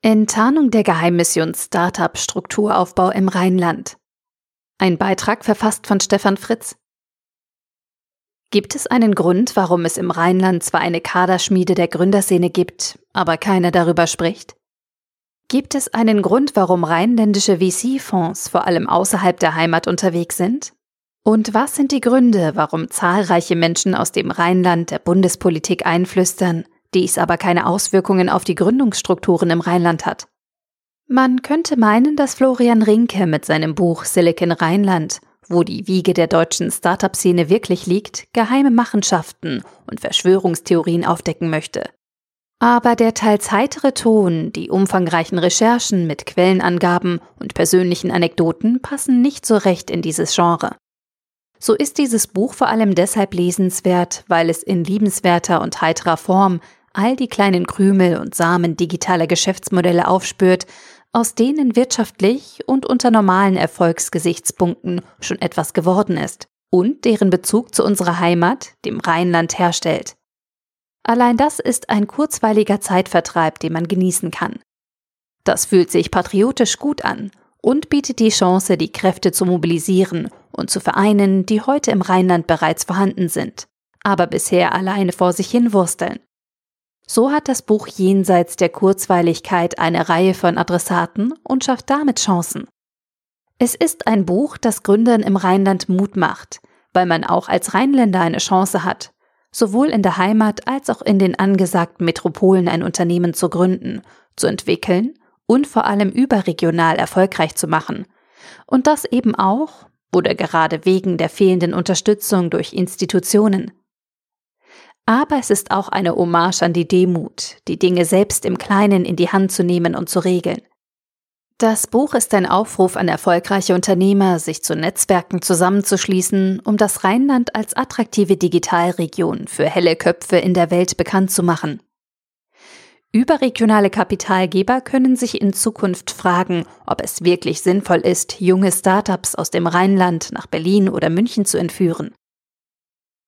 Enttarnung der Geheimmission Startup Strukturaufbau im Rheinland. Ein Beitrag verfasst von Stefan Fritz. Gibt es einen Grund, warum es im Rheinland zwar eine Kaderschmiede der Gründerszene gibt, aber keiner darüber spricht? Gibt es einen Grund, warum rheinländische VC-Fonds vor allem außerhalb der Heimat unterwegs sind? Und was sind die Gründe, warum zahlreiche Menschen aus dem Rheinland der Bundespolitik einflüstern, dies aber keine Auswirkungen auf die Gründungsstrukturen im Rheinland hat. Man könnte meinen, dass Florian Rinke mit seinem Buch Silicon Rheinland, wo die Wiege der deutschen Startup-Szene wirklich liegt, geheime Machenschaften und Verschwörungstheorien aufdecken möchte. Aber der teils heitere Ton, die umfangreichen Recherchen mit Quellenangaben und persönlichen Anekdoten passen nicht so recht in dieses Genre. So ist dieses Buch vor allem deshalb lesenswert, weil es in liebenswerter und heiterer Form all die kleinen Krümel und Samen digitaler Geschäftsmodelle aufspürt, aus denen wirtschaftlich und unter normalen Erfolgsgesichtspunkten schon etwas geworden ist und deren Bezug zu unserer Heimat, dem Rheinland, herstellt. Allein das ist ein kurzweiliger Zeitvertreib, den man genießen kann. Das fühlt sich patriotisch gut an und bietet die Chance, die Kräfte zu mobilisieren und zu vereinen, die heute im Rheinland bereits vorhanden sind, aber bisher alleine vor sich hin wursteln. So hat das Buch jenseits der Kurzweiligkeit eine Reihe von Adressaten und schafft damit Chancen. Es ist ein Buch, das Gründern im Rheinland Mut macht, weil man auch als Rheinländer eine Chance hat, sowohl in der Heimat als auch in den angesagten Metropolen ein Unternehmen zu gründen, zu entwickeln und vor allem überregional erfolgreich zu machen. Und das eben auch oder gerade wegen der fehlenden Unterstützung durch Institutionen. Aber es ist auch eine Hommage an die Demut, die Dinge selbst im Kleinen in die Hand zu nehmen und zu regeln. Das Buch ist ein Aufruf an erfolgreiche Unternehmer, sich zu Netzwerken zusammenzuschließen, um das Rheinland als attraktive Digitalregion für helle Köpfe in der Welt bekannt zu machen. Überregionale Kapitalgeber können sich in Zukunft fragen, ob es wirklich sinnvoll ist, junge Startups aus dem Rheinland nach Berlin oder München zu entführen.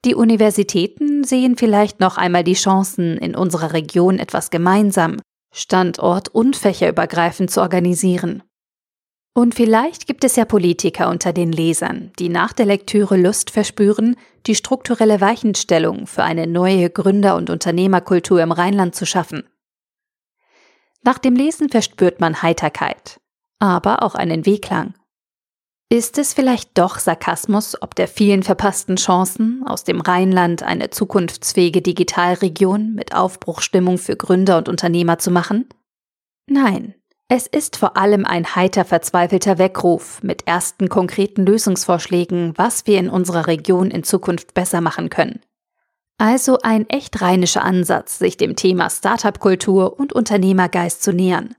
Die Universitäten sehen vielleicht noch einmal die Chancen, in unserer Region etwas gemeinsam, standort- und fächerübergreifend zu organisieren. Und vielleicht gibt es ja Politiker unter den Lesern, die nach der Lektüre Lust verspüren, die strukturelle Weichenstellung für eine neue Gründer- und Unternehmerkultur im Rheinland zu schaffen. Nach dem Lesen verspürt man Heiterkeit, aber auch einen Wehklang. Ist es vielleicht doch Sarkasmus ob der vielen verpassten Chancen, aus dem Rheinland eine zukunftsfähige Digitalregion mit Aufbruchstimmung für Gründer und Unternehmer zu machen? Nein, es ist vor allem ein heiter verzweifelter Weckruf mit ersten konkreten Lösungsvorschlägen, was wir in unserer Region in Zukunft besser machen können. Also ein echt rheinischer Ansatz, sich dem Thema Startup-Kultur und Unternehmergeist zu nähern.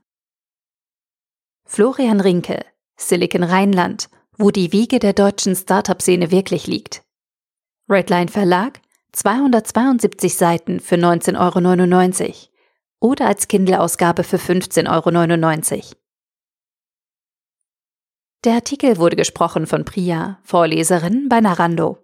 Florian Rinke, Silicon Rheinland wo die Wiege der deutschen Startup-Szene wirklich liegt. Redline Verlag, 272 Seiten für 19,99 Euro oder als Kindle-Ausgabe für 15,99 Euro. Der Artikel wurde gesprochen von Priya, Vorleserin bei Narando.